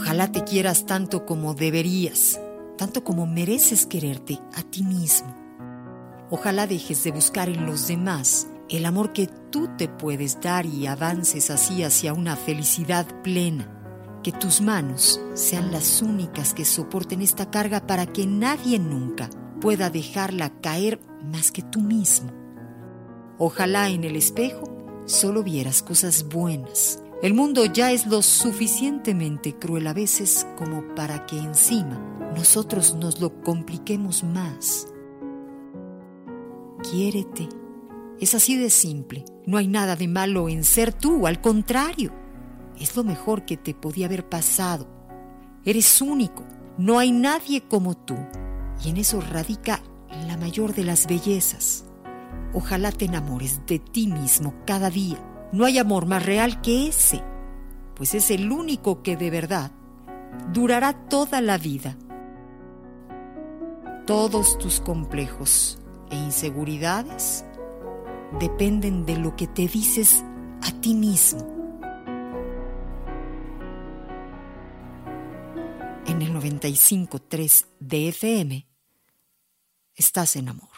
Ojalá te quieras tanto como deberías, tanto como mereces quererte a ti mismo. Ojalá dejes de buscar en los demás el amor que tú te puedes dar y avances así hacia una felicidad plena. Que tus manos sean las únicas que soporten esta carga para que nadie nunca pueda dejarla caer más que tú mismo. Ojalá en el espejo solo vieras cosas buenas. El mundo ya es lo suficientemente cruel a veces como para que encima nosotros nos lo compliquemos más. Quiérete. Es así de simple. No hay nada de malo en ser tú, al contrario. Es lo mejor que te podía haber pasado. Eres único. No hay nadie como tú. Y en eso radica la mayor de las bellezas. Ojalá te enamores de ti mismo cada día. No hay amor más real que ese, pues es el único que de verdad durará toda la vida. Todos tus complejos e inseguridades dependen de lo que te dices a ti mismo. En el 95.3 de FM estás en amor.